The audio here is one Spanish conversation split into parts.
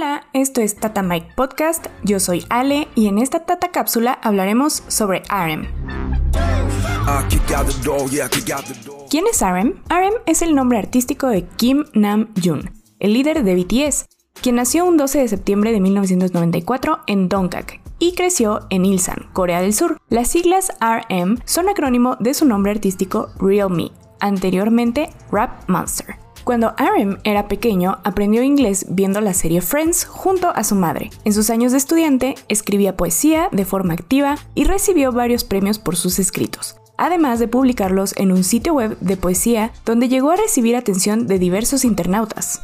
Hola, esto es Tata Mike Podcast, yo soy Ale y en esta Tata Cápsula hablaremos sobre RM. ¿Quién es RM? RM es el nombre artístico de Kim Nam Jun, el líder de BTS, quien nació un 12 de septiembre de 1994 en Dongak y creció en Ilsan, Corea del Sur. Las siglas RM son acrónimo de su nombre artístico Real Me, anteriormente Rap Monster. Cuando RM era pequeño, aprendió inglés viendo la serie Friends junto a su madre. En sus años de estudiante, escribía poesía de forma activa y recibió varios premios por sus escritos además de publicarlos en un sitio web de poesía donde llegó a recibir atención de diversos internautas.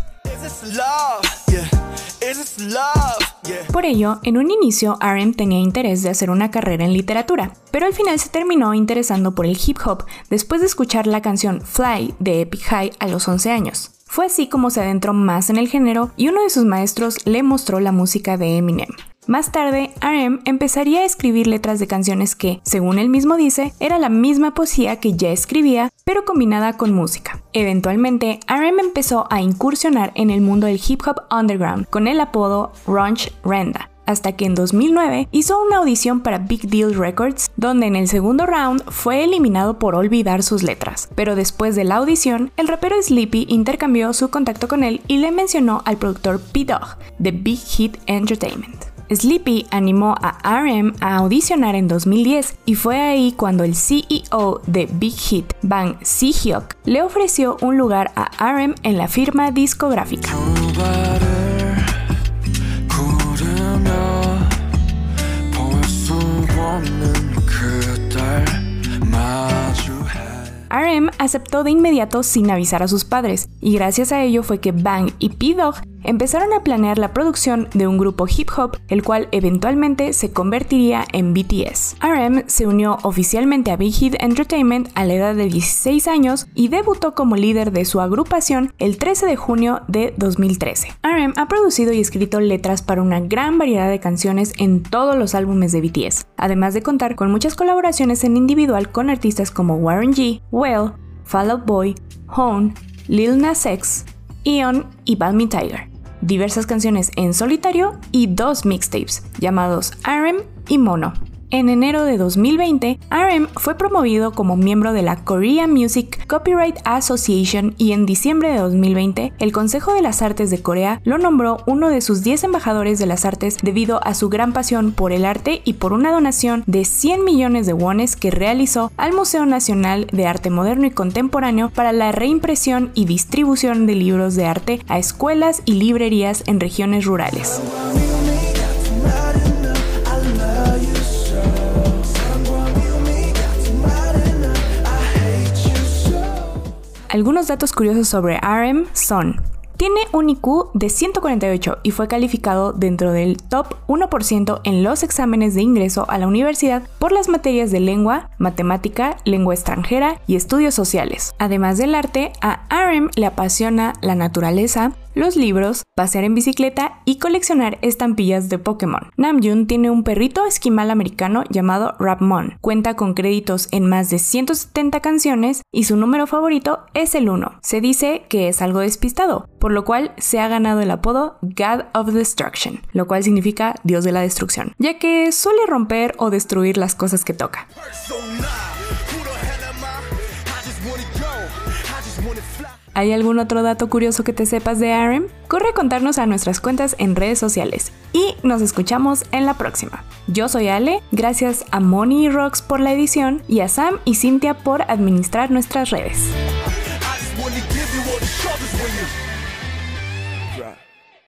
Por ello, en un inicio, RM tenía interés de hacer una carrera en literatura, pero al final se terminó interesando por el hip hop después de escuchar la canción Fly de Epic High a los 11 años. Fue así como se adentró más en el género y uno de sus maestros le mostró la música de Eminem. Más tarde, RM empezaría a escribir letras de canciones que, según él mismo dice, era la misma poesía que ya escribía, pero combinada con música. Eventualmente, RM empezó a incursionar en el mundo del hip hop underground con el apodo Runch Renda, hasta que en 2009 hizo una audición para Big Deal Records, donde en el segundo round fue eliminado por olvidar sus letras. Pero después de la audición, el rapero Sleepy intercambió su contacto con él y le mencionó al productor P-Dog de Big Hit Entertainment. Sleepy animó a RM a audicionar en 2010 y fue ahí cuando el CEO de Big Hit, Bang Si-hyuk, le ofreció un lugar a RM en la firma discográfica. RM aceptó de inmediato sin avisar a sus padres, y gracias a ello fue que Bang y P-Dog empezaron a planear la producción de un grupo hip hop, el cual eventualmente se convertiría en BTS. RM se unió oficialmente a Big Hit Entertainment a la edad de 16 años y debutó como líder de su agrupación el 13 de junio de 2013. RM ha producido y escrito letras para una gran variedad de canciones en todos los álbumes de BTS, además de contar con muchas colaboraciones en individual con artistas como Warren G, Well, Fall Out Boy, Hone, Lil Nas X, Eon y Balmy Tiger diversas canciones en solitario y dos mixtapes llamados RM y Mono. En enero de 2020, RM fue promovido como miembro de la Korea Music Copyright Association y en diciembre de 2020, el Consejo de las Artes de Corea lo nombró uno de sus 10 embajadores de las artes debido a su gran pasión por el arte y por una donación de 100 millones de wones que realizó al Museo Nacional de Arte Moderno y Contemporáneo para la reimpresión y distribución de libros de arte a escuelas y librerías en regiones rurales. Algunos datos curiosos sobre RM son tiene un IQ de 148 y fue calificado dentro del top 1% en los exámenes de ingreso a la universidad por las materias de lengua, matemática, lengua extranjera y estudios sociales. Además del arte, a RM le apasiona la naturaleza, los libros, pasear en bicicleta y coleccionar estampillas de Pokémon. Namjoon tiene un perrito esquimal americano llamado Rapmon. Cuenta con créditos en más de 170 canciones y su número favorito es el 1. Se dice que es algo despistado, por lo cual se ha ganado el apodo God of Destruction, lo cual significa Dios de la destrucción, ya que suele romper o destruir las cosas que toca. ¿Hay algún otro dato curioso que te sepas de RM? Corre a contarnos a nuestras cuentas en redes sociales y nos escuchamos en la próxima. Yo soy Ale, gracias a Moni y Rox por la edición y a Sam y Cintia por administrar nuestras redes.